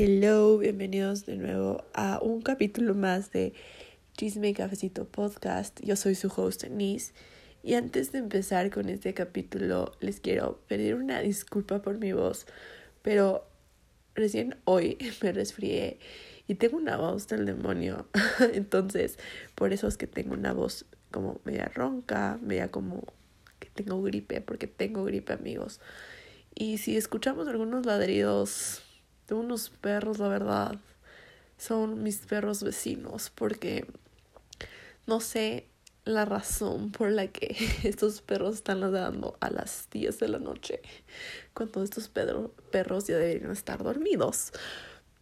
Hello, bienvenidos de nuevo a un capítulo más de Chisme y Cafecito Podcast. Yo soy su host Denise y antes de empezar con este capítulo les quiero pedir una disculpa por mi voz, pero recién hoy me resfrié y tengo una voz del demonio. Entonces, por eso es que tengo una voz como media ronca, media como que tengo gripe, porque tengo gripe amigos. Y si escuchamos algunos ladridos de unos perros, la verdad, son mis perros vecinos, porque no sé la razón por la que estos perros están ladrando a las 10 de la noche, cuando estos perros ya deberían estar dormidos.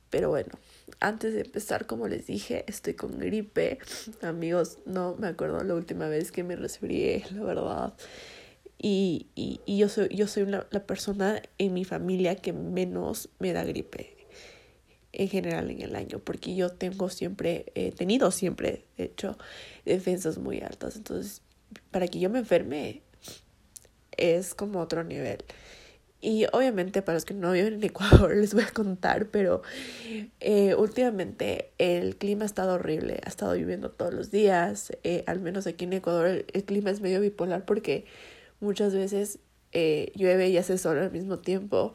Pero bueno, antes de empezar, como les dije, estoy con gripe. Amigos, no me acuerdo la última vez que me resfrié, la verdad. Y, y, y yo soy, yo soy la persona en mi familia que menos me da gripe en general en el año, porque yo tengo siempre, he tenido siempre, de hecho, defensas muy altas. Entonces, para que yo me enferme es como otro nivel. Y obviamente para los que no viven en Ecuador les voy a contar, pero eh, últimamente el clima ha estado horrible, ha estado lloviendo todos los días, eh, al menos aquí en Ecuador el clima es medio bipolar porque muchas veces eh, llueve y hace sol al mismo tiempo.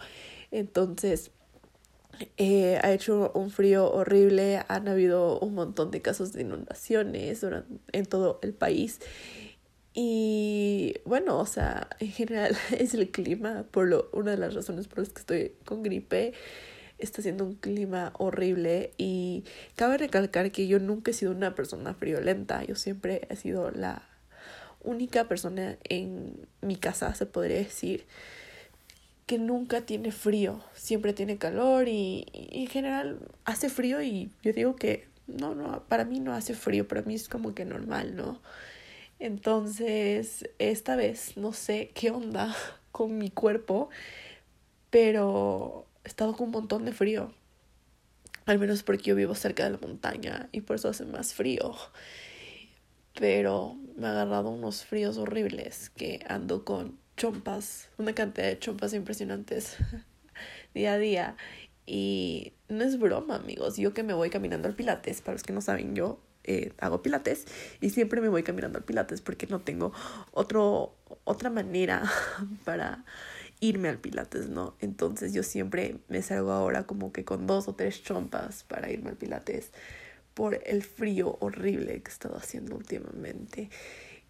Entonces, eh, ha hecho un frío horrible, han habido un montón de casos de inundaciones en todo el país. Y bueno, o sea, en general es el clima, por lo, una de las razones por las que estoy con gripe. Está siendo un clima horrible y cabe recalcar que yo nunca he sido una persona friolenta, yo siempre he sido la única persona en mi casa, se podría decir, que nunca tiene frío, siempre tiene calor y, en general hace frío y yo digo que no, no, para mí no hace frío, para mí es como que normal, ¿no? Entonces, esta vez no sé qué onda con mi cuerpo, pero he estado con un montón de frío. Al menos porque yo vivo cerca de la montaña y por eso hace más frío pero me ha agarrado unos fríos horribles que ando con chompas, una cantidad de chompas impresionantes día a día. Y no es broma, amigos. Yo que me voy caminando al Pilates, para los que no saben, yo eh, hago Pilates y siempre me voy caminando al Pilates porque no tengo otro, otra manera para irme al Pilates, ¿no? Entonces yo siempre me salgo ahora como que con dos o tres chompas para irme al Pilates por el frío horrible que he estado haciendo últimamente.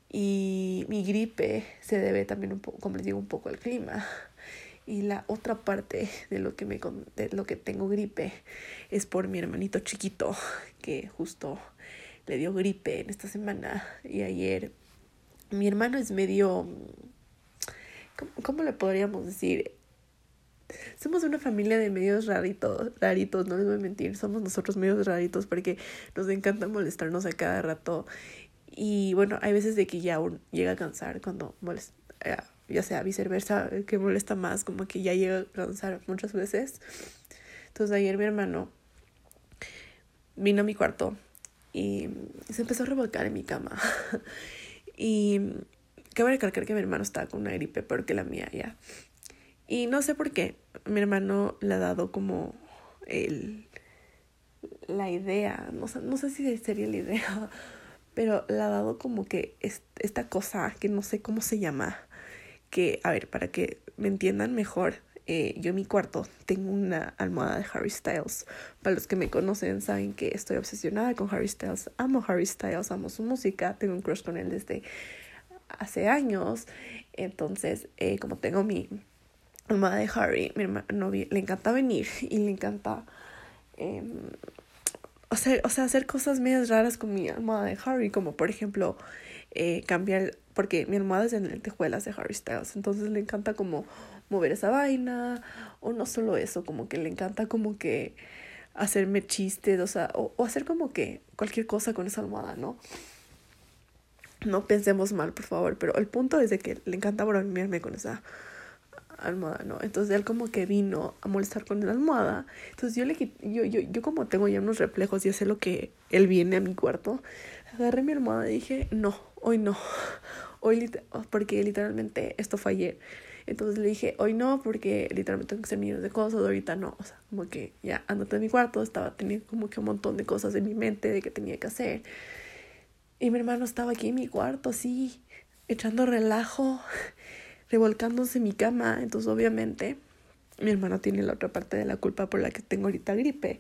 Y mi gripe se debe también un poco, como les digo, un poco al clima. Y la otra parte de lo que me de lo que tengo gripe es por mi hermanito chiquito que justo le dio gripe en esta semana y ayer mi hermano es medio ¿cómo, cómo le podríamos decir? Somos una familia de medios raritos, raritos, no les voy a mentir, somos nosotros medios raritos porque nos encanta molestarnos a cada rato. Y bueno, hay veces de que ya llega a cansar cuando molesta, eh, ya sea viceversa, que molesta más, como que ya llega a cansar muchas veces. Entonces ayer mi hermano vino a mi cuarto y se empezó a revolcar en mi cama. y cabe recalcar que mi hermano estaba con una gripe peor que la mía ya. Y no sé por qué, mi hermano le ha dado como el, la idea, no, no sé si sería la idea, pero le ha dado como que esta cosa que no sé cómo se llama, que, a ver, para que me entiendan mejor, eh, yo en mi cuarto tengo una almohada de Harry Styles. Para los que me conocen saben que estoy obsesionada con Harry Styles. Amo Harry Styles, amo su música, tengo un crush con él desde hace años. Entonces, eh, como tengo mi, almohada de Harry, mi hermano le encanta venir y le encanta em, hacer, o sea, hacer cosas medias raras con mi almohada de Harry, como por ejemplo eh, cambiar, porque mi almohada es en el tejuelas de Harry Styles, entonces le encanta como mover esa vaina, o no solo eso, como que le encanta como que hacerme chistes, o sea, o, o hacer como que cualquier cosa con esa almohada, ¿no? No pensemos mal, por favor, pero el punto es de que le encanta bromearme con esa almohada, ¿no? Entonces él como que vino a molestar con la almohada. Entonces yo le yo, yo, yo como tengo ya unos reflejos y sé lo que él viene a mi cuarto, agarré mi almohada y dije, no, hoy no. Hoy porque literalmente esto fue ayer. Entonces le dije, hoy no, porque literalmente tengo que hacer millones de cosas, ahorita no. O sea, como que ya andate en mi cuarto, estaba teniendo como que un montón de cosas en mi mente de que tenía que hacer. Y mi hermano estaba aquí en mi cuarto, así, echando relajo, revolcándose en mi cama. Entonces, obviamente, mi hermano tiene la otra parte de la culpa por la que tengo ahorita gripe.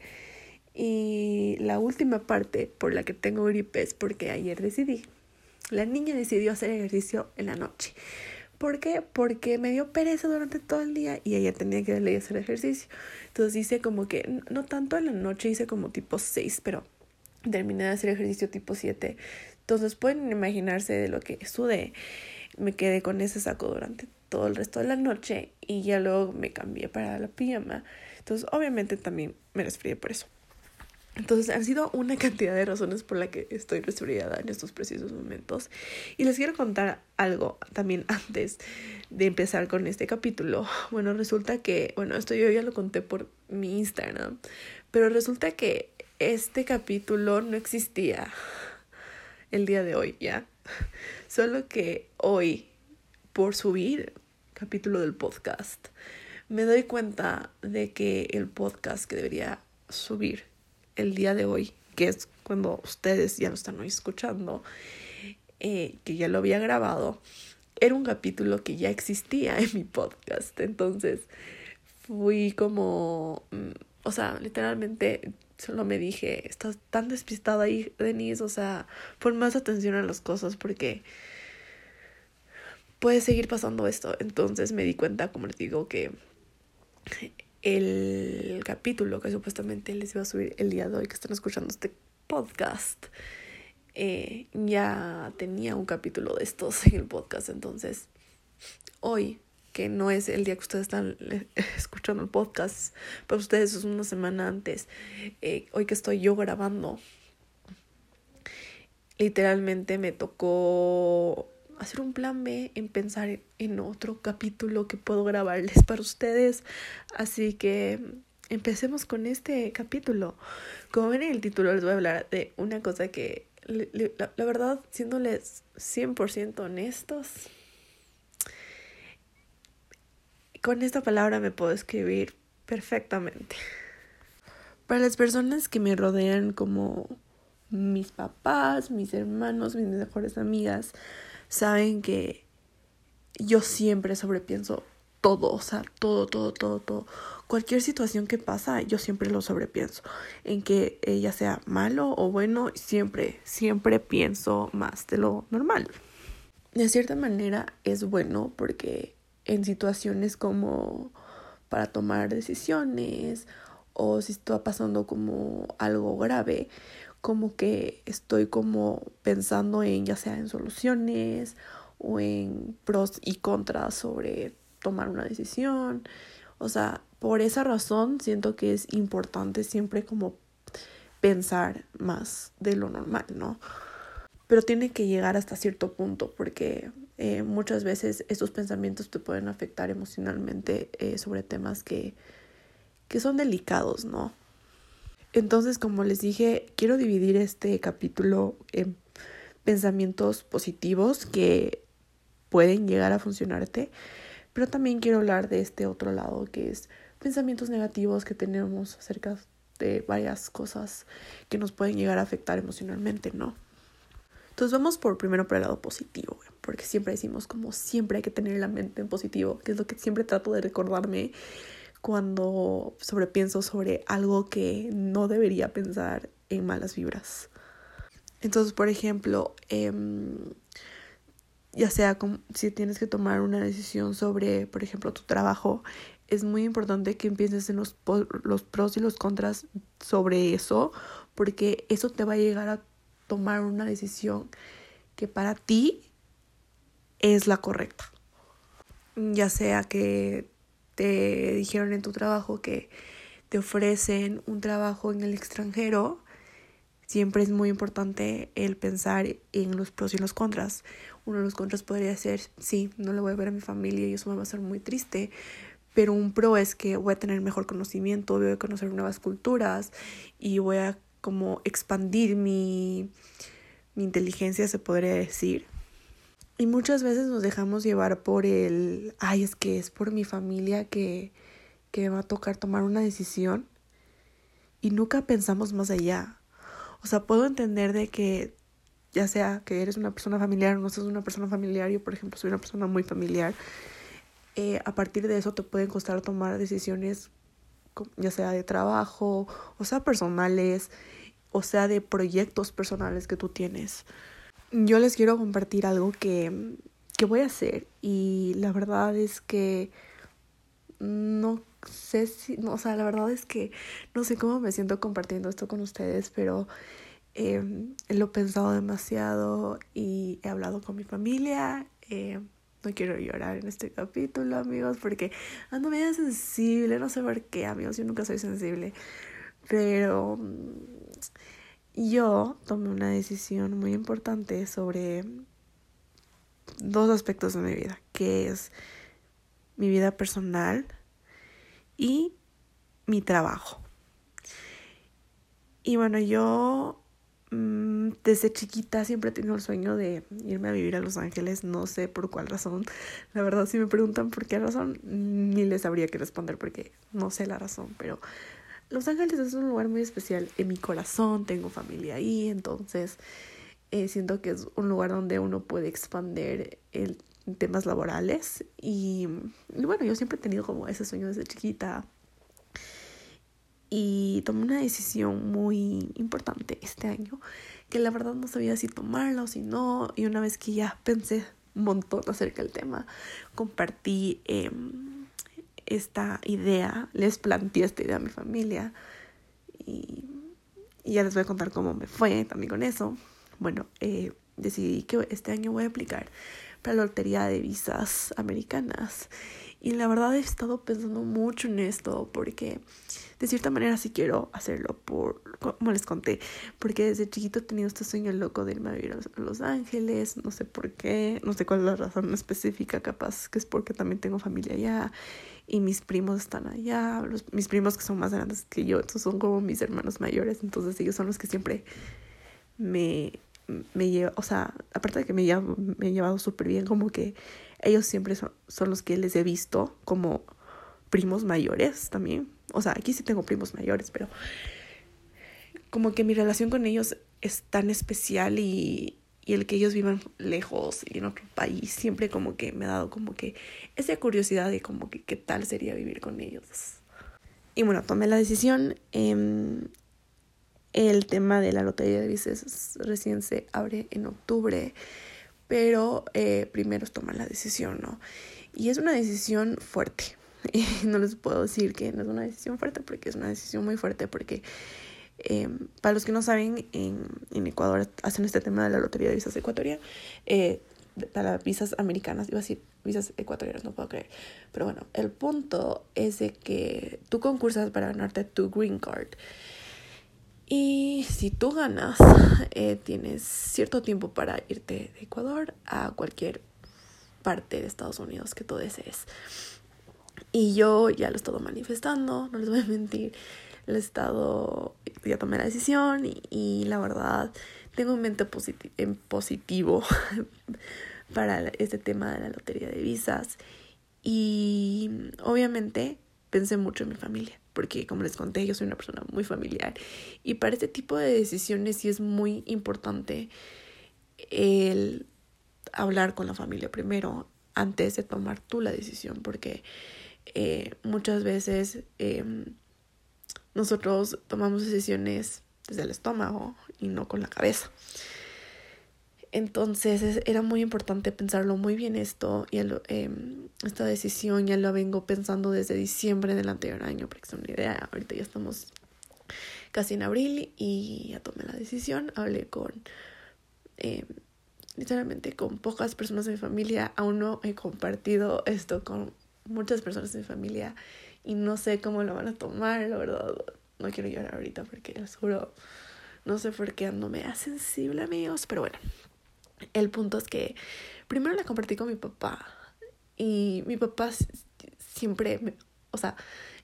Y la última parte por la que tengo gripe es porque ayer decidí. La niña decidió hacer ejercicio en la noche. ¿Por qué? Porque me dio pereza durante todo el día y ella tenía que darle hacer ejercicio. Entonces hice como que, no tanto en la noche, hice como tipo 6, pero terminé de hacer ejercicio tipo 7. Entonces pueden imaginarse de lo que sudé. Me quedé con ese saco durante todo el resto de la noche y ya luego me cambié para la pijama. Entonces obviamente también me resfrié por eso. Entonces han sido una cantidad de razones por la que estoy resfriada en estos precisos momentos. Y les quiero contar algo también antes de empezar con este capítulo. Bueno, resulta que, bueno, esto yo ya lo conté por mi Instagram, pero resulta que este capítulo no existía el día de hoy, ¿ya? Solo que hoy, por subir capítulo del podcast, me doy cuenta de que el podcast que debería subir el día de hoy, que es cuando ustedes ya lo están escuchando, eh, que ya lo había grabado, era un capítulo que ya existía en mi podcast. Entonces fui como, mm, o sea, literalmente solo me dije, estás tan despistada ahí, Denise, o sea, pon más atención a las cosas porque puede seguir pasando esto. Entonces me di cuenta, como les digo, que el capítulo que supuestamente les iba a subir el día de hoy que están escuchando este podcast eh, ya tenía un capítulo de estos en el podcast entonces hoy que no es el día que ustedes están escuchando el podcast para ustedes es una semana antes eh, hoy que estoy yo grabando literalmente me tocó hacer un plan B, en pensar en otro capítulo que puedo grabarles para ustedes. Así que empecemos con este capítulo. Como ven en el título, les voy a hablar de una cosa que, la, la verdad, siéndoles 100% honestos, con esta palabra me puedo escribir perfectamente. Para las personas que me rodean como mis papás, mis hermanos, mis mejores amigas, saben que yo siempre sobrepienso todo, o sea, todo, todo, todo, todo. Cualquier situación que pasa, yo siempre lo sobrepienso. En que ella sea malo o bueno, siempre, siempre pienso más de lo normal. De cierta manera es bueno porque en situaciones como para tomar decisiones o si está pasando como algo grave, como que estoy como pensando en ya sea en soluciones o en pros y contras sobre tomar una decisión. O sea, por esa razón siento que es importante siempre como pensar más de lo normal, ¿no? Pero tiene que llegar hasta cierto punto porque eh, muchas veces estos pensamientos te pueden afectar emocionalmente eh, sobre temas que, que son delicados, ¿no? Entonces, como les dije, quiero dividir este capítulo en pensamientos positivos que pueden llegar a funcionarte, pero también quiero hablar de este otro lado que es pensamientos negativos que tenemos acerca de varias cosas que nos pueden llegar a afectar emocionalmente, ¿no? Entonces vamos por primero por el lado positivo, porque siempre decimos como siempre hay que tener la mente en positivo, que es lo que siempre trato de recordarme cuando sobrepienso sobre algo que no debería pensar en malas vibras. Entonces, por ejemplo, em, ya sea como, si tienes que tomar una decisión sobre, por ejemplo, tu trabajo, es muy importante que empieces en los, los pros y los contras sobre eso, porque eso te va a llegar a tomar una decisión que para ti es la correcta. Ya sea que te dijeron en tu trabajo que te ofrecen un trabajo en el extranjero, siempre es muy importante el pensar en los pros y los contras. Uno de los contras podría ser, sí, no le voy a ver a mi familia y eso me va a hacer muy triste, pero un pro es que voy a tener mejor conocimiento, voy a conocer nuevas culturas y voy a como expandir mi, mi inteligencia, se podría decir. y muchas veces nos dejamos llevar por el, ay, es que es por mi familia que, que va a tocar tomar una decisión y nunca pensamos más allá. O sea, puedo entender de que ya sea que eres una persona familiar o no seas una persona familiar, yo por ejemplo soy una persona muy familiar, eh, a partir de eso te pueden costar tomar decisiones ya sea de trabajo, o sea personales, o sea de proyectos personales que tú tienes. Yo les quiero compartir algo que, que voy a hacer y la verdad es que no sé si, no, o sea, la verdad es que no sé cómo me siento compartiendo esto con ustedes, pero eh, lo he pensado demasiado y he hablado con mi familia. Eh, no quiero llorar en este capítulo, amigos, porque ando medio sensible, no sé por qué, amigos, yo nunca soy sensible, pero mm, yo tomé una decisión muy importante sobre dos aspectos de mi vida, que es mi vida personal y mi trabajo. Y bueno, yo Mm, desde chiquita siempre he tenido el sueño de irme a vivir a Los Ángeles, no sé por cuál razón. La verdad, si me preguntan por qué razón, ni les habría que responder porque no sé la razón, pero Los Ángeles es un lugar muy especial en mi corazón, tengo familia ahí, entonces eh, siento que es un lugar donde uno puede expandir temas laborales y, y bueno, yo siempre he tenido como ese sueño desde chiquita y tomé una decisión muy importante este año que la verdad no sabía si tomarla o si no y una vez que ya pensé un montón acerca del tema compartí em, esta idea les planteé esta idea a mi familia y, ya les voy a contar cómo me fue también con eso. Bueno eh, decidí que este año voy a aplicar para la lotería de visas americanas y la verdad he estado pensando mucho en esto porque de cierta manera sí quiero hacerlo por, como les conté, porque desde chiquito he tenido este sueño loco de irme a vivir a Los Ángeles, no sé por qué, no sé cuál es la razón específica, capaz que es porque también tengo familia allá y mis primos están allá, mis primos que son más grandes que yo, estos son como mis hermanos mayores, entonces ellos son los que siempre me, me llevan, o sea, aparte de que me, me he llevado súper bien, como que ellos siempre son, son los que les he visto como primos mayores también. O sea, aquí sí tengo primos mayores, pero como que mi relación con ellos es tan especial y, y el que ellos vivan lejos y en otro país siempre como que me ha dado como que esa curiosidad de como que qué tal sería vivir con ellos. Y bueno, tomé la decisión. Eh, el tema de la lotería de visas recién se abre en octubre, pero eh, primero es tomar la decisión, ¿no? Y es una decisión fuerte, no les puedo decir que no es una decisión fuerte porque es una decisión muy fuerte porque eh, para los que no saben, en, en, Ecuador hacen este tema de la lotería de visas ecuatorianas, eh, para visas americanas, iba a decir visas ecuatorianas, no puedo creer. Pero bueno, el punto es de que tú concursas para ganarte tu green card. Y si tú ganas, eh, tienes cierto tiempo para irte de Ecuador a cualquier parte de Estados Unidos que tú desees. Y yo ya lo he estado manifestando, no les voy a mentir. Lo he estado, ya tomé la decisión y, la verdad tengo un mente en positivo para este tema de la lotería de visas. Y obviamente pensé mucho en mi familia, porque como les conté, yo soy una persona muy familiar. Y para este tipo de decisiones sí es muy importante el hablar con la familia primero antes de tomar tú la decisión, porque eh, muchas veces em, nosotros tomamos decisiones desde el estómago y no con la cabeza. Entonces era muy importante pensarlo muy bien esto y em, esta decisión ya la vengo pensando desde diciembre del anterior año, para que una idea. Ahorita ya estamos casi en abril y ya tomé la decisión. Hablé con, em, literalmente con pocas personas de mi familia. Aún no he compartido esto con muchas personas de mi familia y no sé cómo lo van a tomar, la verdad. No quiero llorar ahorita porque les juro, no sé por qué ando media sensible, amigos, pero bueno. El punto es que primero la compartí con mi papá y mi papá siempre, o sea,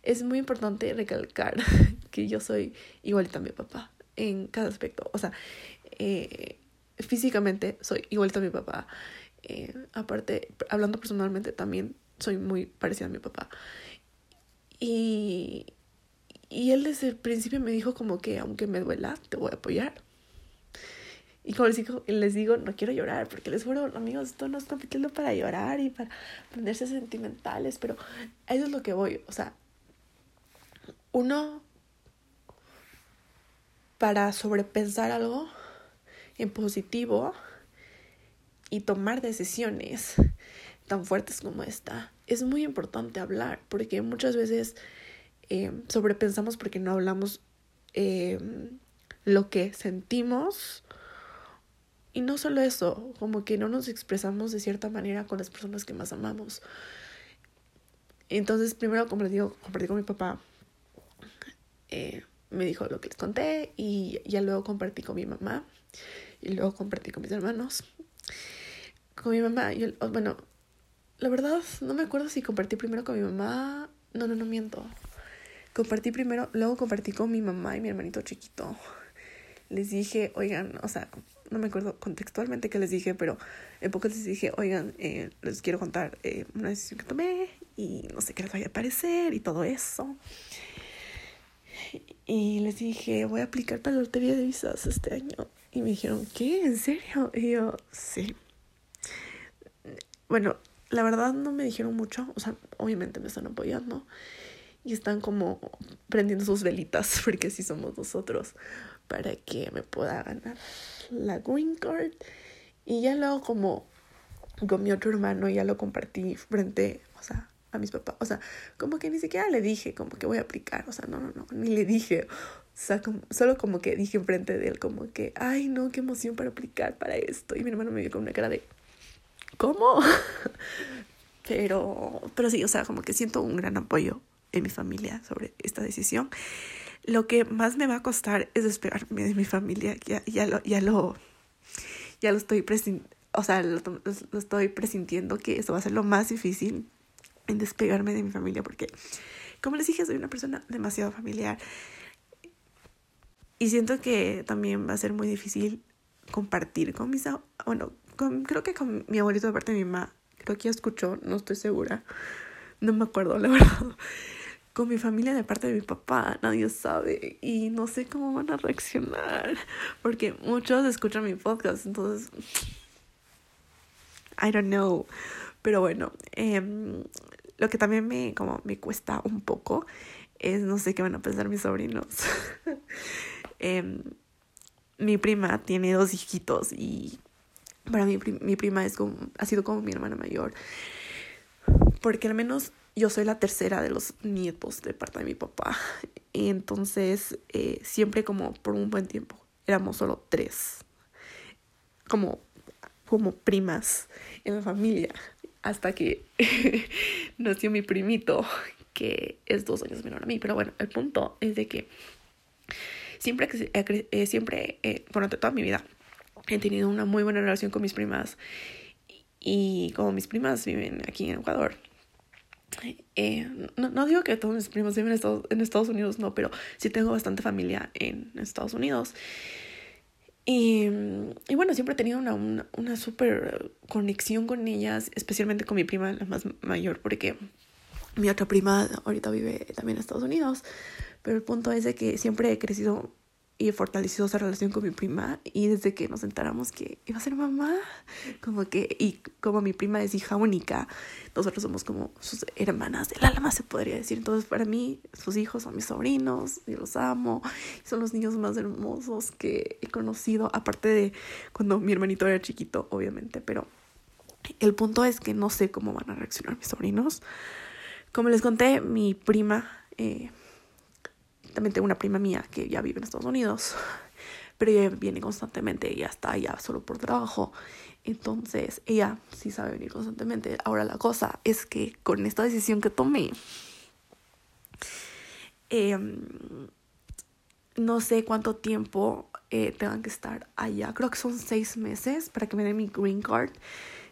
es muy importante recalcar que yo soy igualita a mi papá en cada aspecto. O sea, eh, físicamente soy igualita a mi papá Eh, aparte, hablando personalmente también soy muy parecida a mi papá. Y, y él desde el principio me dijo como que aunque me duela, te voy a apoyar. Y como les digo, les digo, no quiero llorar, porque les juro, amigos, esto no es capítulo para llorar y para ponerse sentimentales, pero eso es lo que voy. O sea, uno, para sobrepensar algo en positivo y tomar decisiones tan fuertes como esta, es muy importante hablar, porque muchas veces eh, sobrepensamos porque no hablamos eh, lo que sentimos. Y no solo eso, como que no nos expresamos de cierta manera con las personas que más amamos. Entonces, primero, como compartí con mi papá. Eh, me dijo lo que les conté y ya luego compartí con mi mamá y luego compartí con mis hermanos. Con mi mamá, yo, bueno, la verdad no me acuerdo si compartí primero con mi mamá. No, no, no miento. Compartí primero, luego compartí con mi mamá y mi hermanito chiquito. Les dije, oigan, o sea, no me acuerdo contextualmente qué les dije, pero en pocos les dije, oigan, eh, les quiero contar eh, una decisión que tomé y no sé qué les vaya a parecer y todo eso. Y les dije, voy a aplicar para la lotería de visas este año. Y me dijeron, ¿qué? ¿En serio? Y yo, sí. Bueno, la verdad no me dijeron mucho, o sea, obviamente me están apoyando y están como prendiendo sus velitas, porque así somos nosotros, para que me pueda ganar la green card. Y ya luego como con mi otro hermano ya lo compartí frente, o sea, a mis papás. O sea, como que ni siquiera le dije como que voy a aplicar. O sea, no, no, no, ni le dije. O sea, solo como que dije enfrente de él como que, ay, no, qué emoción para aplicar para esto. Y mi hermano me vio con una cara de, ¿cómo? pero, pero sí, o sea, como que siento un gran apoyo en mi familia sobre esta decisión. Lo que más me va a costar es despegarme de mi familia. Ya, ya lo, ya lo, ya lo estoy o sea, lo, estoy presintiendo que eso va a ser lo más difícil en despegarme de mi familia porque, como les dije, soy una persona demasiado familiar. Y siento que también va a ser muy difícil compartir con mis... Bueno, creo que con mi abuelito de parte de mi mamá, creo que ya escuchó, no estoy segura. No me acuerdo, la verdad. Con mi familia de parte de mi papá, nadie sabe. Y no sé cómo van a reaccionar. Porque muchos escuchan mi podcast, entonces... I don't know. Pero bueno, eh, lo que también me, como me cuesta un poco es no sé qué van a pensar mis sobrinos. eh, mi prima tiene dos hijitos y para mí mi prima es como, ha sido como mi hermana mayor. Porque al menos yo soy la tercera de los nietos de parte de mi papá. Entonces eh, siempre como por un buen tiempo éramos solo tres. Como, como primas en la familia hasta que nació mi primito, que es dos años menor a mí. Pero bueno, el punto es de que siempre, eh, siempre eh, durante toda mi vida, he tenido una muy buena relación con mis primas. Y como mis primas viven aquí en Ecuador, eh, no, no, digo que todos mis primos viven en Estados, Unidos, no, pero sí tengo bastante familia en Estados Unidos. Y, y bueno, siempre he tenido una, una, conexión con ellas, especialmente con mi prima, la más mayor, porque mi otra prima ahorita vive también en Estados Unidos. Pero el punto es de que siempre he crecido y fortaleció esa relación con mi prima y desde que nos enteramos que iba a ser mamá, como que, y como mi prima es hija única, nosotros somos como sus hermanas del alma, se podría decir. Entonces, para mí, sus hijos son mis sobrinos, yo los amo, son los niños más hermosos que he conocido, aparte de cuando mi hermanito era chiquito, obviamente, pero el punto es que no sé cómo van a reaccionar mis sobrinos. Como les conté, mi prima... Eh, también tengo una prima mía que ya vive en Estados Unidos, pero ella viene constantemente, ella está allá solo por trabajo. Entonces, ella sí sabe venir constantemente. Ahora la cosa es que con esta decisión que tomé, em, no sé cuánto tiempo eh, tengan que estar allá. Creo que son seis meses para que me den mi green card.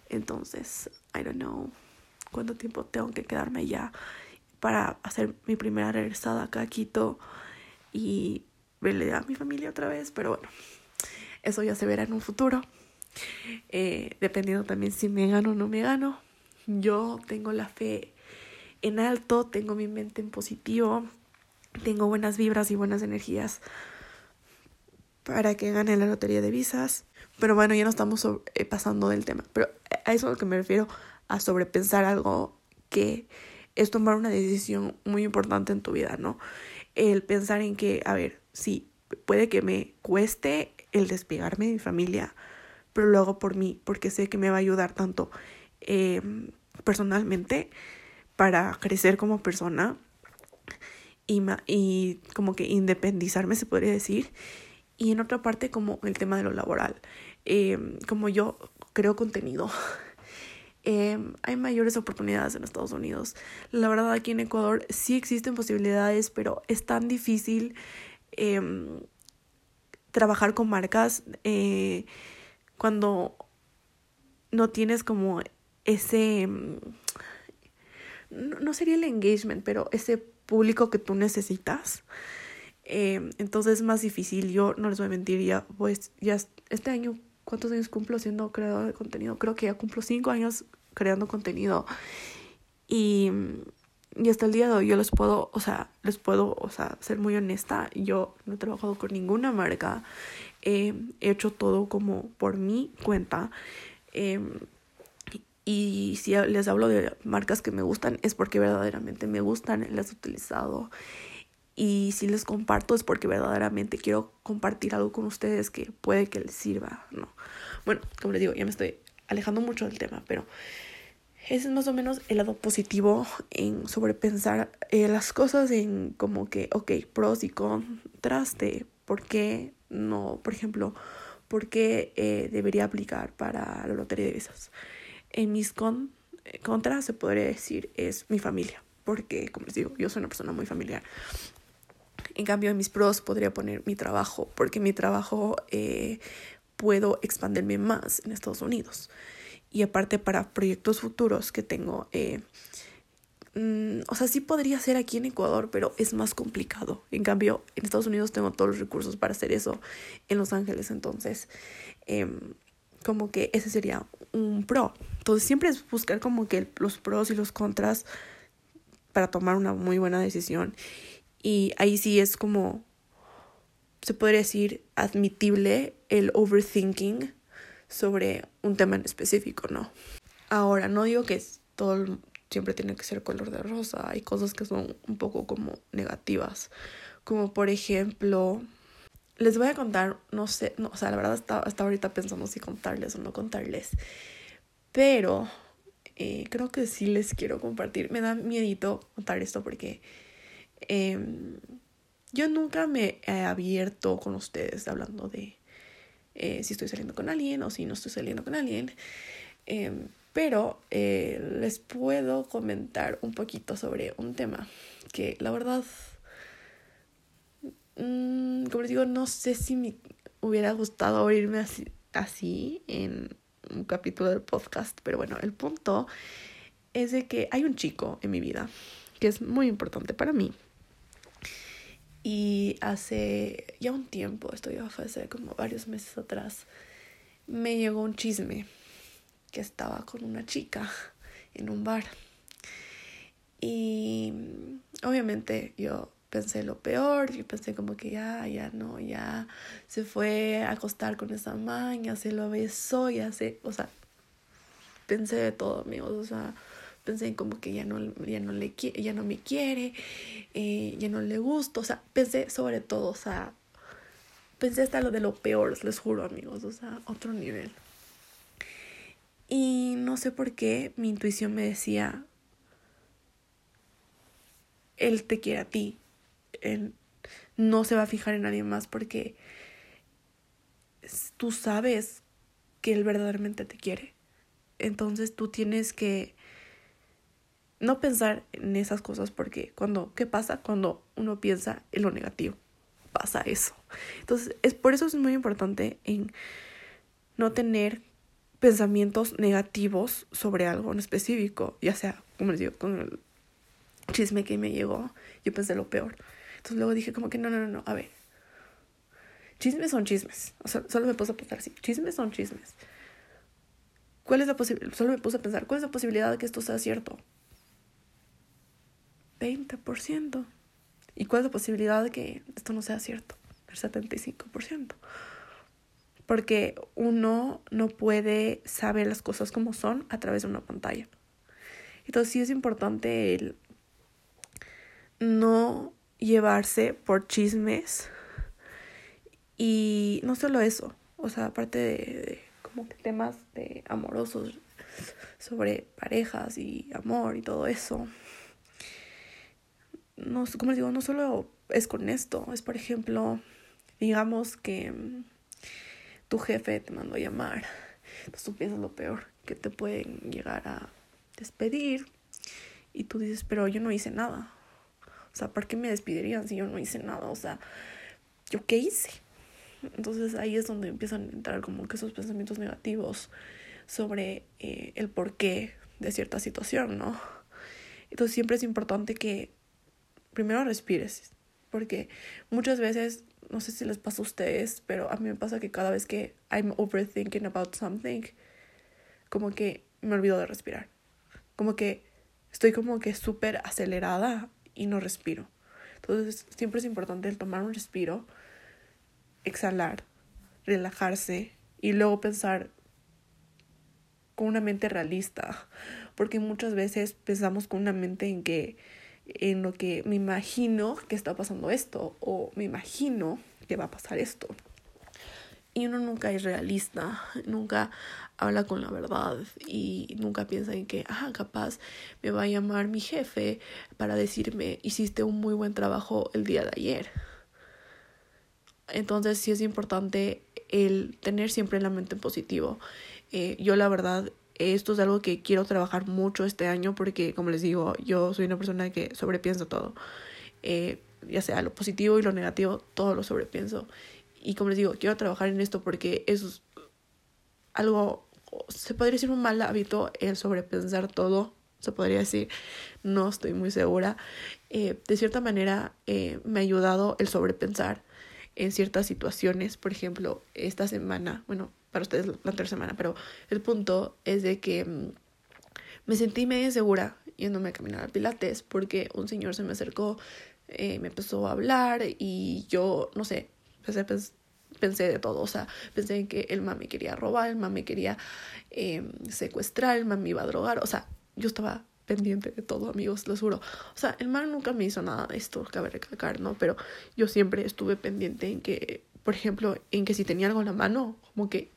Entonces, I don't know cuánto tiempo tengo que quedarme allá para hacer mi primera regresada acá a Quito y verle a mi familia otra vez, pero bueno, eso ya se verá en un futuro. eh, dependiendo también si me gano o no me gano. Yo tengo la fe en alto, tengo mi mente en positivo, tengo buenas vibras y buenas energías para que gane la lotería de visas. Pero bueno, ya no estamos eh, pasando del tema. Pero a eso es lo que me refiero, a sobrepensar algo que es tomar una decisión muy importante en tu vida, ¿no? El pensar en que, a ver, sí, puede que me cueste el despegarme de mi familia, pero lo hago por mí, porque sé que me va a ayudar tanto eh, personalmente para crecer como persona y, y como que independizarme, se podría decir. Y en otra parte, como el tema de lo laboral. Eh, como yo creo contenido, eh, hay mayores oportunidades en Estados Unidos. La verdad, aquí en Ecuador sí existen posibilidades, pero es tan difícil trabajar con marcas eh, cuando no tienes como ese, mm, no sería el engagement, pero ese público que tú necesitas. Eh, entonces es más difícil, yo no les voy a mentir, ya pues ya este año, ¿cuántos años cumplo siendo creador de contenido? Creo que ya cumplo cinco años creando contenido y y hasta el día de hoy yo les puedo, o sea, les puedo, o sea, ser muy honesta. Yo no he trabajado con ninguna marca. he hecho todo como por mi cuenta. Em, y si les hablo de marcas que me gustan es porque verdaderamente me gustan, las he utilizado. Y si les comparto es porque verdaderamente quiero compartir algo con ustedes que puede que les sirva, ¿no? Bueno, como les digo, ya me estoy alejando mucho del tema, pero ese es más o menos el lado positivo en sobrepensar eh, las cosas en como que, ok, pros y contras de por qué no, por ejemplo, por qué eh, debería aplicar para la lotería de visas. En mis con, eh, contras se podría decir es mi familia, porque como les digo, yo soy una persona muy familiar. En cambio, en mis pros podría poner mi trabajo, porque mi trabajo puedo expandirme más en Estados Unidos y aparte para proyectos futuros que tengo. Eh, mm, o sea, sí podría ser aquí en Ecuador, pero es más complicado. En cambio, en Estados Unidos tengo todos los recursos para hacer eso en Los Ángeles. Entonces, em, como que ese sería un pro. Entonces, siempre es buscar como que los pros y los contras para tomar una muy buena decisión. Y ahí sí es como, se podría decir, admitible el overthinking sobre un tema en específico, ¿no? Ahora, no digo que todo siempre tiene que ser color de rosa, hay cosas que son un poco como negativas, como por ejemplo, les voy a contar, no sé, no, o sea, la verdad hasta, hasta ahorita pensando si contarles o no contarles, pero eh, creo que sí les quiero compartir, me da miedito contar esto porque em, yo nunca me he abierto con ustedes hablando de eh, si estoy saliendo con alguien o si no estoy saliendo con alguien. Em, pero eh, les puedo comentar un poquito sobre un tema que la verdad, mm, como les digo, no sé si me hubiera gustado abrirme así, así en un capítulo del podcast, pero bueno, el punto es de que hay un chico en mi vida que es muy importante para mí y hace ya un tiempo, esto ya fue hace como varios meses atrás, me llegó un chisme que estaba con una chica en un bar. Y obviamente yo pensé lo peor, yo pensé como que ya, ya no, ya se fue a acostar con esa maña, se lo besó, ya se, o sea, pensé de todo, amigos, o sea, pensé en como que ya no, ya no, le, ya no me quiere, eh, ya no le gusto, o sea, pensé sobre todo, o sea, pensé hasta lo de lo peor, les juro amigos, o sea, otro nivel. Y no sé por qué mi intuición me decía, él te quiere a ti, él no se va a fijar en nadie más porque tú sabes que él verdaderamente te quiere. Entonces tú tienes que no pensar en esas cosas porque cuando, ¿qué pasa cuando uno piensa en lo negativo? Pasa eso. Entonces, es por eso es muy importante en no tener pensamientos negativos sobre algo en específico, ya sea, como les digo, con el chisme que me llegó, yo pensé lo peor. Entonces luego dije como que no, no, no, no, a ver. Chismes son chismes. O sea, solo me puse a pensar así. Chismes son chismes. ¿cuál es la posibilidad? Solo me puse a pensar, ¿cuál es la posibilidad de que esto sea cierto? 20%. ¿Y cuál es la posibilidad de que esto no sea cierto? El 75%. Porque uno no puede saber las cosas como son a través de una pantalla. Entonces sí es importante el no llevarse por chismes y no solo eso, o sea, aparte de, como que temas de amorosos sobre parejas y amor y todo eso. No, como les digo, no solo es con esto, es por ejemplo, digamos que tu jefe te mandó a llamar, entonces tú piensas lo peor, que te pueden llegar a despedir y tú dices, pero yo no hice nada. O sea, ¿por qué me despedirían si yo no hice nada? O sea, ¿yo qué hice? Entonces ahí es donde empiezan a entrar como que esos pensamientos negativos sobre eh, el porqué de cierta situación, ¿no? Entonces siempre es importante que primero respires, porque muchas veces, no sé si les pasa a ustedes, pero a mí me pasa que cada vez que I'm overthinking about something, como que me olvido de respirar. Como que estoy como que súper acelerada y no respiro. Entonces siempre es importante tomar un respiro exhalar, relajarse y luego pensar con una mente realista, porque muchas veces pensamos con una mente en que en lo que me imagino que está pasando esto o me imagino que va a pasar esto. Y uno nunca es realista, nunca habla con la verdad y nunca piensa en que, ah, capaz me va a llamar mi jefe para decirme, hiciste un muy buen trabajo el día de ayer. Entonces sí es importante el tener siempre la mente en positivo. Eh, yo la verdad, esto es algo que quiero trabajar mucho este año porque, como les digo, yo soy una persona que sobrepiensa todo. Eh, ya sea lo positivo y lo negativo, todo lo sobrepienso. Y como les digo, quiero trabajar en esto porque es algo, se podría decir un mal hábito el sobrepensar todo, se podría decir, no estoy muy segura. Eh, de cierta manera me ha ayudado el sobrepensar en ciertas situaciones. Por ejemplo, esta semana, bueno, para ustedes la tercera semana, pero el punto es de que mm, me sentí medio insegura yéndome a caminar a Pilates porque un señor se me acercó, eh, me empezó a hablar y yo, no sé, pensé, pensé de todo, o sea, pensé en que el mami quería robar, el mami quería eh, secuestrar, el mami iba a drogar, o sea, yo estaba pendiente de todo, amigos, lo juro. O sea, el man nunca me hizo nada de esto, cabe recalcar, ¿no? Pero yo siempre estuve pendiente en que, por ejemplo, en que si tenía algo en la mano, como que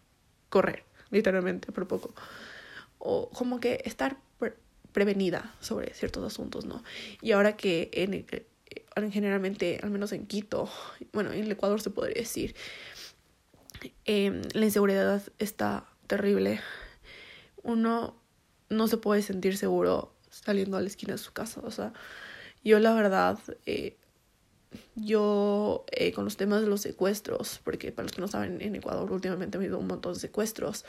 correr, literalmente, por poco. O como que estar prevenida sobre ciertos asuntos, ¿no? Y ahora que en, en, generalmente, al menos en Quito, bueno, en el Ecuador se podría decir, eh, la inseguridad está terrible. Uno no se puede sentir seguro saliendo a la esquina de su casa. O sea, yo la verdad, eh, yo eh, con los temas de los secuestros, porque para los que no saben, en Ecuador últimamente ha habido un montón de secuestros,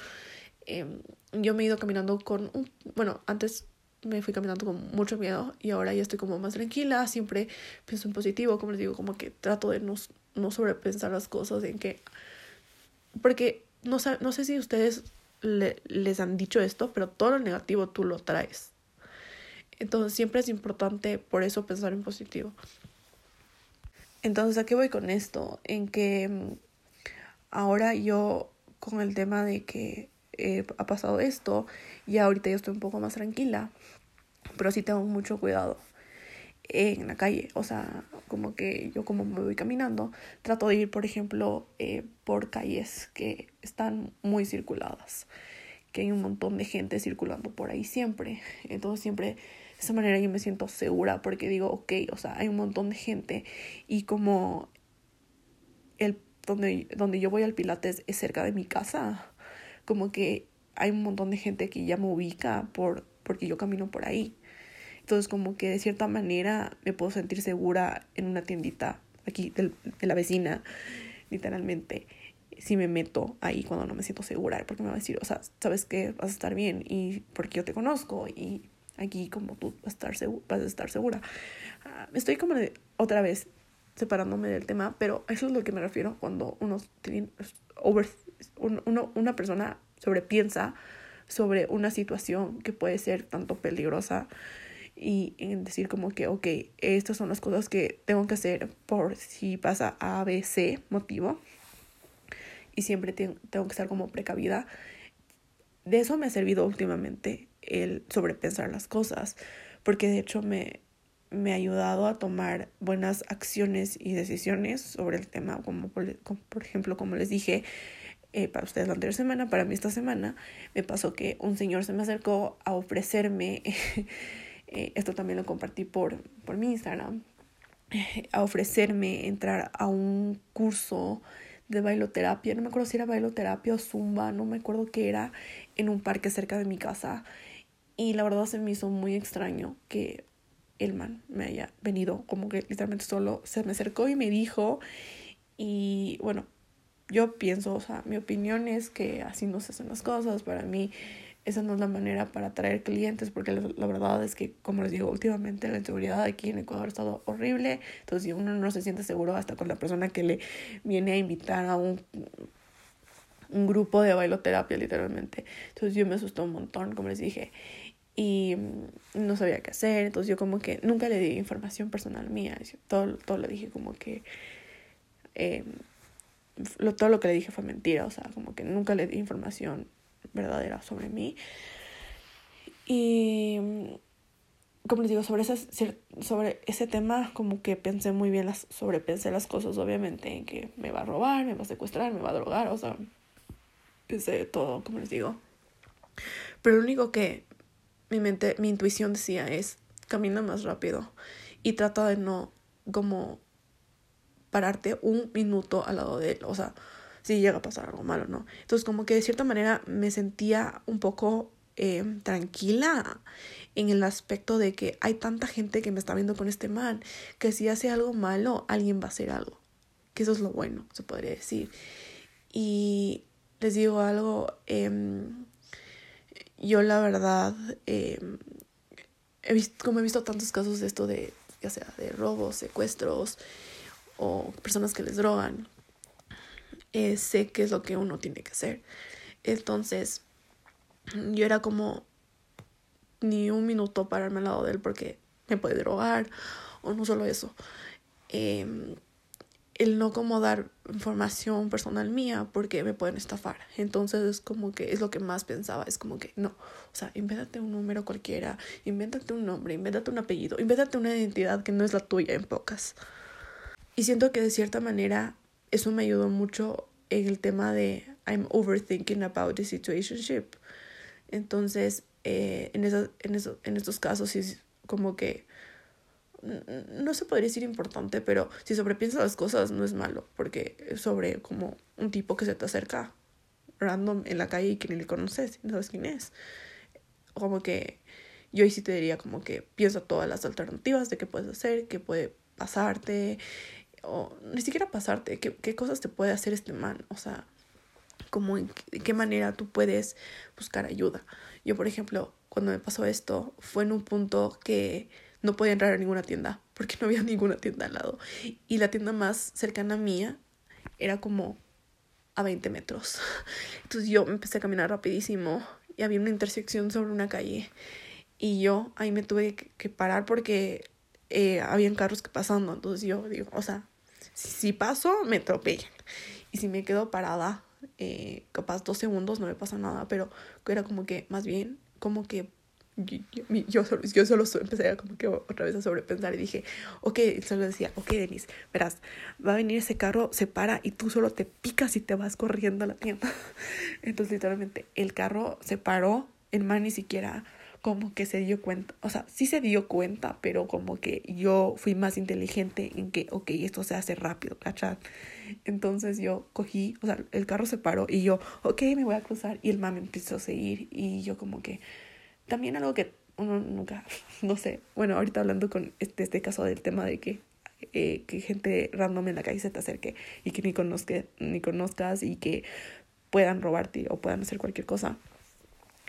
em, yo me he ido caminando con un, bueno, antes me fui caminando con mucho miedo y ahora ya estoy como más tranquila, siempre pienso en positivo, como les digo, como que trato de no, no sobrepensar las cosas, en que, porque no, no sé si ustedes les han dicho esto, pero todo lo negativo tú lo traes. Entonces siempre es importante por eso pensar en positivo. Entonces, ¿a qué voy con esto? En que mm, ahora yo con el tema de que eh, ha pasado esto, y ahorita yo estoy un poco más tranquila, pero sí tengo mucho cuidado en la calle. O sea, como que yo como me voy caminando, trato de ir, por ejemplo, eh, por calles que están muy circuladas, que hay un montón de gente circulando por ahí siempre. Entonces siempre de esa manera yo me siento segura porque digo, ok, o sea, hay un montón de gente y como el donde, donde yo voy al Pilates es cerca de mi casa, como que hay un montón de gente que ya me ubica por, porque yo camino por ahí. Entonces como que de cierta manera me puedo sentir segura en una tiendita aquí de la vecina, literalmente si me meto ahí cuando no me siento segura, porque me va a decir, o sea, sabes que vas a estar bien y porque yo te conozco y aquí como tú vas a estar, segura, vas a estar segura. Ah, estoy como otra vez separándome del tema, pero eso es lo que me refiero cuando uno tiene over, uno, una persona sobrepiensa sobre una situación que puede ser tanto peligrosa y en decir como que, ok, estas son las cosas que tengo que hacer por si pasa A, B, C motivo. Y siempre tengo que estar como precavida. De eso me ha servido últimamente el sobrepensar las cosas, porque de hecho me, me ha ayudado a tomar buenas acciones y decisiones sobre el tema, como por, ejemplo, como les dije, eh, para ustedes la anterior semana, para mí esta semana, me pasó que un señor se me acercó a ofrecerme, eh, esto también lo compartí por, por mi Instagram, a ofrecerme entrar a un curso de bailoterapia, no me acuerdo si era bailoterapia o zumba, no me acuerdo qué era, en un parque cerca de mi casa. Y la verdad se me hizo muy extraño que el man me haya venido, como que literalmente solo se me acercó y me dijo, y bueno, yo pienso, o sea, mi opinión es que así no se hacen las cosas. Para mí, esa no es la manera para atraer clientes, porque la, verdad es que, como les digo, últimamente la inseguridad aquí en Ecuador ha estado horrible. Entonces, uno no se siente seguro hasta con la persona que le viene a invitar a un, un grupo de bailoterapia, literalmente. Entonces, yo me asustó un montón, como les dije y no sabía qué hacer, entonces yo como que nunca le di información personal mía, todo, todo le dije como que lo, todo lo que le dije fue mentira, o sea, como que nunca le di información verdadera sobre mí. Y como les digo, sobre ese, sobre ese tema, como que pensé muy bien, las, sobrepensé las cosas, obviamente, en que me va a robar, me va a secuestrar, me va a drogar, o sea, pensé todo, como les digo. Pero lo único que mi mente, mi intuición decía es, camina más rápido y trata de no como pararte un minuto al lado de él, o sea, si llega a pasar algo malo, ¿no? Entonces como que de cierta manera me sentía un poco eh, tranquila en el aspecto de que hay tanta gente que me está viendo con este man, que si hace algo malo, alguien va a hacer algo, que eso es lo bueno, se podría decir. Y les digo algo, em, yo la verdad, em, he visto, como he visto tantos casos de esto de, ya sea de robos, secuestros, o personas que les drogan, eh, sé qué es lo que uno tiene que hacer. Entonces, yo era como ni un minuto pararme al lado de él porque me puede drogar, o no solo eso. Eh, el no como dar información personal mía porque me pueden estafar. Entonces es como que es lo que más pensaba, es como que no, o sea, invéntate un número cualquiera, invéntate un nombre, invéntate un apellido, invéntate una identidad que no es la tuya en pocas. Y siento que de cierta manera eso me ayudó mucho en el tema de I'm overthinking about the situationship. Entonces, eh, en, eso, en, eso, en estos casos es como que no se podría decir importante, pero si sobrepiensas las cosas no es malo, porque es sobre como un tipo que se te acerca random en la calle y que ni le conoces, no sabes quién es. Como que yo ahí sí te diría como que piensa todas las alternativas de qué puedes hacer, qué puede pasarte, o ni siquiera pasarte, qué, qué cosas te puede hacer este man, o sea, como en qué manera tú puedes buscar ayuda. Yo, por ejemplo, cuando me pasó esto, fue en un punto que no podía entrar a ninguna tienda, porque no había ninguna tienda al lado. Y la tienda más cercana a mía era como a 20 metros. Entonces yo empecé a caminar rapidísimo y había una intersección sobre una calle. Y yo ahí me tuve que parar porque eh, habían carros que pasando. Entonces yo digo, o sea, si, paso, me atropellan. Y si me quedo parada, eh, capaz dos segundos no me pasa nada, pero era como que más bien, como que yo, yo, solo, yo solo empecé a como que otra vez a sobrepensar y dije, ok, solo decía, ok, Denise, verás, va a venir ese carro, se para y tú solo te picas y te vas corriendo a la tienda. Entonces, literalmente, el carro se paró, el man ni siquiera como que se dio cuenta, o sea, sí se dio cuenta, pero como que yo fui más inteligente en que, ok, esto se hace rápido, ¿cachai? Entonces yo cogí, o sea, el carro se paró y yo, ok, me voy a cruzar y el man me empezó a seguir y yo como que, también algo que uno nunca, no sé, bueno, ahorita hablando con este, este caso del tema de que, eh, que gente random en la calle se te acerque y que ni, conozca, ni conozcas y que puedan robarte o puedan hacer cualquier cosa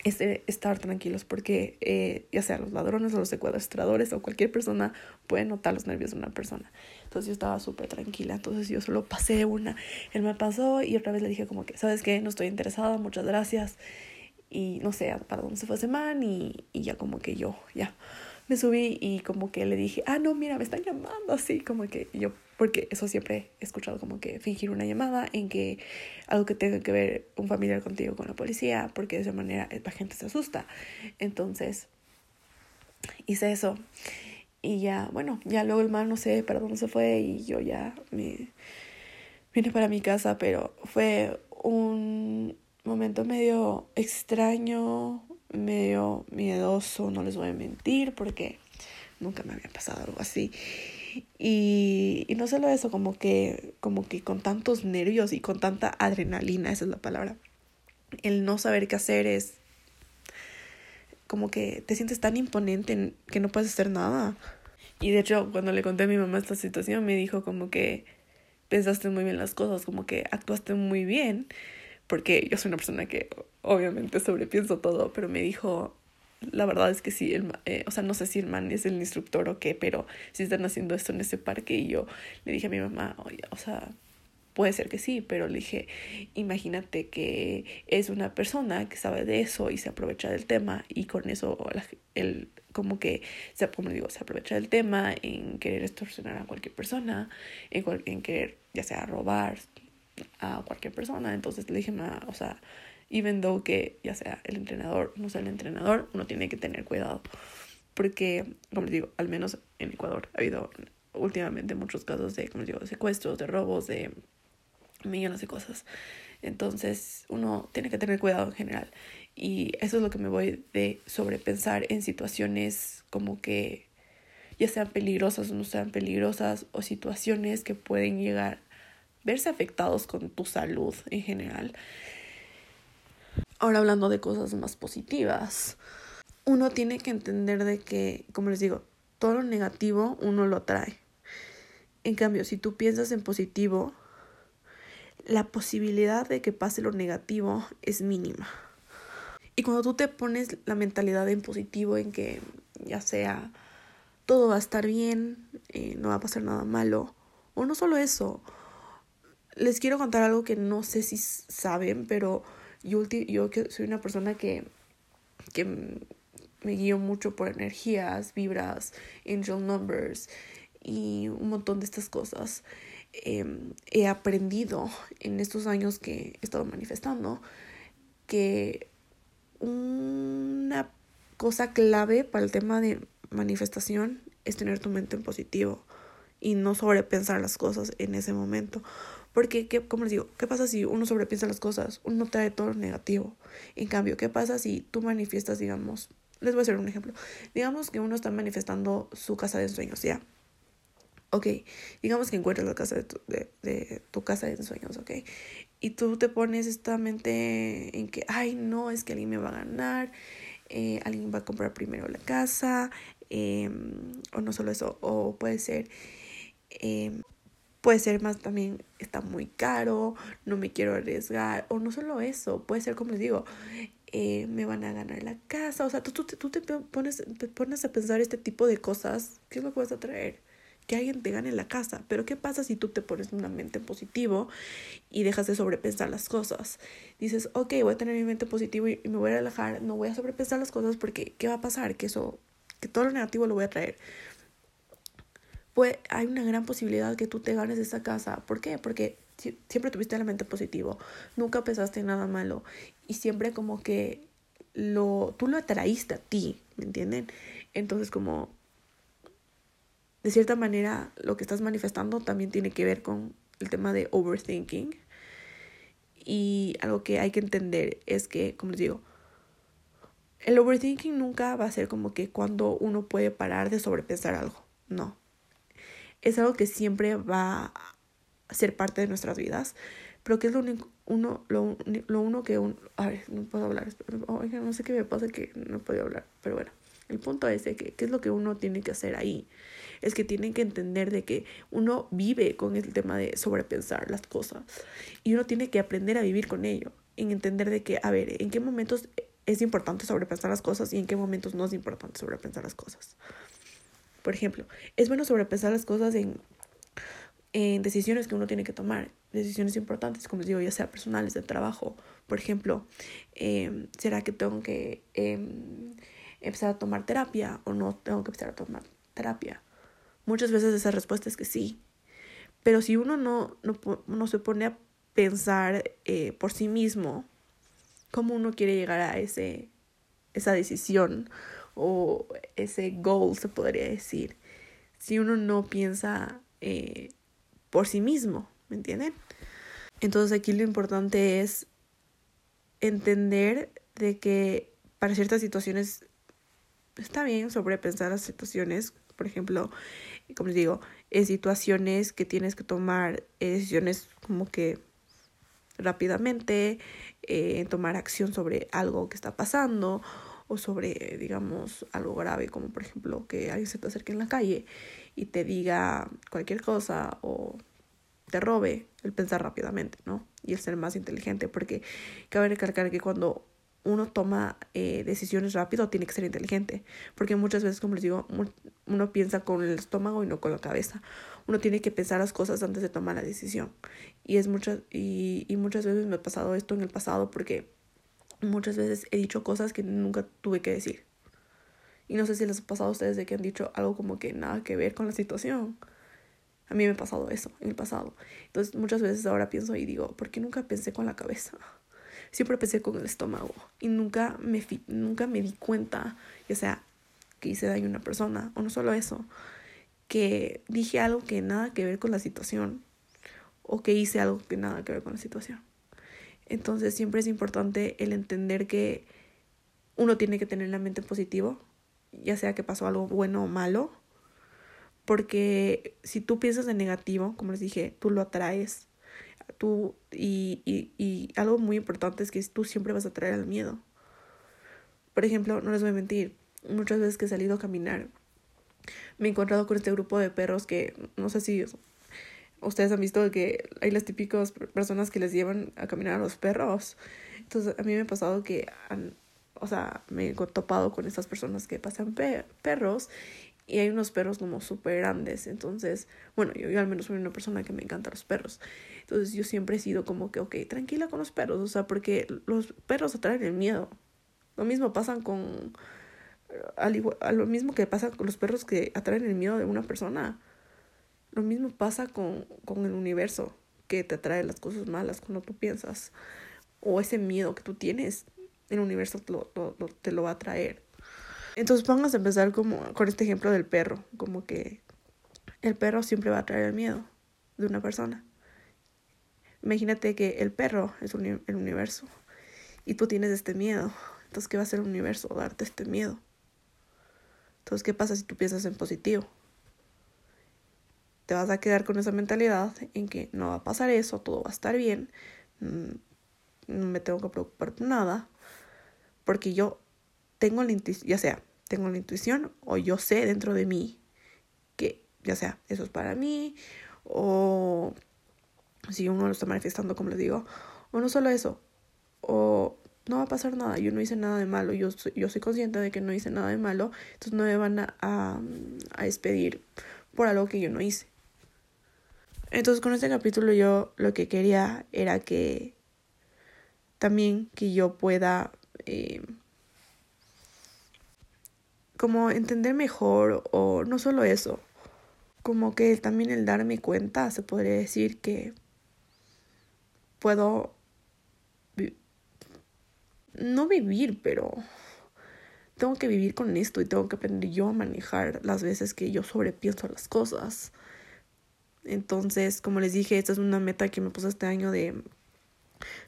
es estar tranquilos porque eh, ya sea los ladrones o los secuestradores o cualquier persona puede notar los nervios de una persona. Entonces yo estaba súper tranquila, entonces yo solo pasé una, él me pasó y otra vez le dije como que, ¿sabes qué? No estoy interesada, muchas gracias. y no sé para dónde se fue ese man y, y ya como que yo ya me subí y como que le dije, ah, no, mira, me están llamando así, como que yo, porque eso siempre he escuchado como que fingir una llamada en que algo que tenga que ver un familiar contigo con la policía, porque de esa manera la gente se asusta. Entonces, hice eso. Y ya, bueno, ya luego el man no sé para dónde se fue y yo ya me vine para mi casa, pero fue un momento medio extraño, medio miedoso, no les voy a mentir, porque nunca me había pasado algo así. Y, y no solo eso, como que, como que con tantos nervios y con tanta adrenalina, esa es la palabra, el no saber qué hacer es como que te sientes tan imponente que no puedes hacer nada. Y de hecho, cuando le conté a mi mamá esta situación, me dijo como que pensaste muy bien las cosas, como que actuaste muy bien porque yo soy una persona que obviamente sobrepienso todo, pero me dijo, la verdad es que sí, el, eh, o sea, no sé si el man es el instructor o qué, pero si están haciendo esto en ese parque y yo le dije a mi mamá, o sea, puede ser que sí, pero le dije, imagínate que es una persona que sabe de eso y se aprovecha del tema y con eso el, como que, se, como digo, se aprovecha del tema en querer extorsionar a cualquier persona, en, en querer ya sea robar, a cualquier persona. Entonces le dije, o sea, even though que ya sea el entrenador, no sea el entrenador, uno tiene que tener cuidado. Porque, como les digo, al menos en Ecuador ha habido últimamente muchos casos de, como les digo, de secuestros, de robos, de millones de cosas. Entonces, uno tiene que tener cuidado en general. Y eso es lo que me voy de sobrepensar en situaciones como que ya sean peligrosas o no sean peligrosas, o situaciones que pueden llegar verse afectados con tu salud en general. Ahora hablando de cosas más positivas, uno tiene que entender de que, como les digo, todo lo negativo uno lo atrae. En cambio, si tú piensas en positivo, la posibilidad de que pase lo negativo es mínima. Y cuando tú te pones la mentalidad en positivo, en que ya sea todo va a estar bien, eh, no va a pasar nada malo, o no solo eso, les quiero contar algo que no sé si saben, pero yo, yo soy una persona que, que me guío mucho por energías, vibras, angel numbers y un montón de estas cosas. Em, he aprendido en estos años que he estado manifestando que una cosa clave para el tema de manifestación es tener tu mente en positivo y no sobrepensar las cosas en ese momento. Porque, ¿qué, como les digo, ¿qué pasa si uno sobrepiensa las cosas? Uno trae todo lo negativo. En cambio, ¿qué pasa si tú manifiestas, digamos, les voy a hacer un ejemplo. Digamos que uno está manifestando su casa de sueños, ¿ya? Ok, digamos que encuentras la casa de tu, de, tu casa de sueños, ok. Y tú te pones esta mente en que, ay, no, es que alguien me va a ganar, eh, alguien va a comprar primero la casa, em, o no solo eso, o puede ser, eh, Puede ser más también, está muy caro, no me quiero arriesgar, o no solo eso, puede ser como les digo, eh, me van a ganar la casa, o sea, tú, tú, tú te, pones, te pones a pensar este tipo de cosas, ¿qué es lo que? Que alguien te gane la casa, pero ¿qué pasa si tú te pones una mente positivo y dejas de sobrepensar las cosas? Dices, ok, voy a tener mi mente positiva y me voy a relajar, no voy a sobrepensar las cosas porque ¿qué va a pasar? Que eso, que todo lo negativo lo voy a traer hay una gran posibilidad que tú te ganes esa casa. ¿Por qué? Porque siempre tuviste la mente positivo, nunca pensaste en nada malo y siempre como que lo, tú lo atraíste a ti, ¿me entienden? Entonces como de cierta manera lo que estás manifestando también tiene que ver con el tema de overthinking y algo que hay que entender es que, como les digo, el overthinking nunca va a ser como que cuando uno puede parar de sobrepensar algo, no es algo que siempre va a ser parte de nuestras vidas, pero que es lo único, uno, lo, lo uno que un, a ver, no puedo hablar, oiga, no sé qué me pasa que no puedo hablar, pero bueno, el punto es que, ¿qué es lo que uno tiene que hacer ahí? Es que tienen que entender de que uno vive con el tema de sobrepensar las cosas y uno tiene que aprender a vivir con ello, en entender de que, a ver, en qué momentos es importante sobrepensar las cosas y en qué momentos no es importante sobrepensar las cosas. Por ejemplo, es bueno sobrepensar las cosas en en decisiones que uno tiene que tomar, decisiones importantes, como les digo, ya sea personales, de trabajo. Por ejemplo, em, ¿será que tengo que em, empezar a tomar terapia o no tengo que empezar a tomar terapia? Muchas veces esa respuesta es que sí. Pero si uno no, no, se pone a pensar eh, por sí mismo cómo uno quiere llegar a ese, esa decisión o ese goal, se podría decir, si uno no piensa eh, por sí mismo, ¿me entienden? Entonces aquí lo importante es entender de que para ciertas situaciones está bien sobrepensar las situaciones, por ejemplo, como les digo, en situaciones que tienes que tomar decisiones como que rápidamente, eh, tomar acción sobre algo que está pasando o sobre, digamos, algo grave, como por ejemplo que alguien se te acerque en la calle y te diga cualquier cosa o te robe, el pensar rápidamente, ¿no? Y el ser más inteligente, porque cabe recalcar que cuando uno toma eh, decisiones rápido tiene que ser inteligente, porque muchas veces, como les digo, uno piensa con el estómago y no con la cabeza. Uno tiene que pensar las cosas antes de tomar la decisión. Y, es muchas, y, y muchas veces me ha pasado esto en el pasado porque muchas veces he dicho cosas que nunca tuve que decir. Y no sé si les ha pasado a ustedes de que han dicho algo como que nada que ver con la situación. A mí me ha pasado eso en el pasado. Entonces muchas veces ahora pienso y digo, ¿por qué nunca pensé con la cabeza? Siempre pensé con el estómago y nunca me, nunca me di cuenta, ya sea que hice daño a una persona o no solo eso, que dije algo que nada que ver con la situación o que hice algo que nada que ver con la situación. Entonces siempre es importante el entender que uno tiene que tener la mente positiva, ya sea que pasó algo bueno o malo, porque si tú piensas en negativo, como les dije, tú lo atraes. Tú, y, y, y algo muy importante es que tú siempre vas a atraer el miedo. Por ejemplo, no les voy a mentir, muchas veces que he salido a caminar, me he encontrado con este grupo de perros que no sé si ustedes han visto que hay las típicas personas que les llevan a caminar a los perros. Entonces, a mí me ha pasado que, han, o sea, me he topado con estas personas que pasan perros y hay unos perros como súper grandes. Entonces, bueno, yo, yo, al menos soy una persona que me encanta los perros. Entonces, yo siempre he sido como que, ok, tranquila con los perros, o sea, porque los perros atraen el miedo. Lo mismo pasan con. Al igual, a lo mismo que pasa con los perros que atraen el miedo de una persona lo mismo pasa con, con el universo, que te atrae las cosas malas cuando tú piensas. O ese miedo que tú tienes, el universo te lo, te lo va a traer. Entonces vamos a empezar como con este ejemplo del perro, como que el perro siempre va a traer el miedo de una persona. Imagínate que el perro es el universo y tú tienes este miedo. Entonces, ¿qué va a hacer el universo? Darte este miedo. Entonces, ¿qué pasa si tú piensas en positivo? Te vas a quedar con esa mentalidad en que no va a pasar eso, todo va a estar bien, mm, no me tengo que preocupar por nada, porque yo tengo la intuición, ya sea, tengo la intuición o yo sé dentro de mí que, ya sea, eso es para mí, o si uno lo está manifestando, como les digo, o no solo eso, o no va a pasar nada, yo no hice nada de malo, yo yo soy consciente de que no hice nada de malo, entonces no me van a, a despedir por algo que yo no hice. Entonces con este capítulo yo lo que quería era que también que yo pueda eh, como entender mejor o no solo eso, como que también el darme cuenta, se podría decir que puedo no vivir, pero tengo que vivir con esto y tengo que aprender yo a manejar las veces que yo sobrepienso las cosas. Entonces, como les dije, esta es una meta que me puse este año de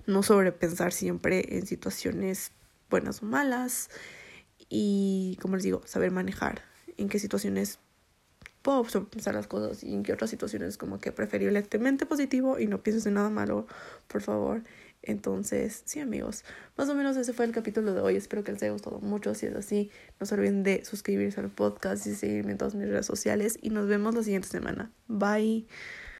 no sobrepensar siempre en situaciones buenas o malas y, como les digo, saber manejar en qué situaciones puedo sobrepensar las cosas y en qué otras situaciones como que preferiblemente positivo y no pienses en nada malo, por favor. Entonces, sí amigos, más o menos ese fue el capítulo de hoy. Espero que les haya gustado mucho. Si es así, no se olviden de suscribirse al podcast y seguirme en todas mis redes sociales. Y nos vemos la siguiente semana. Bye.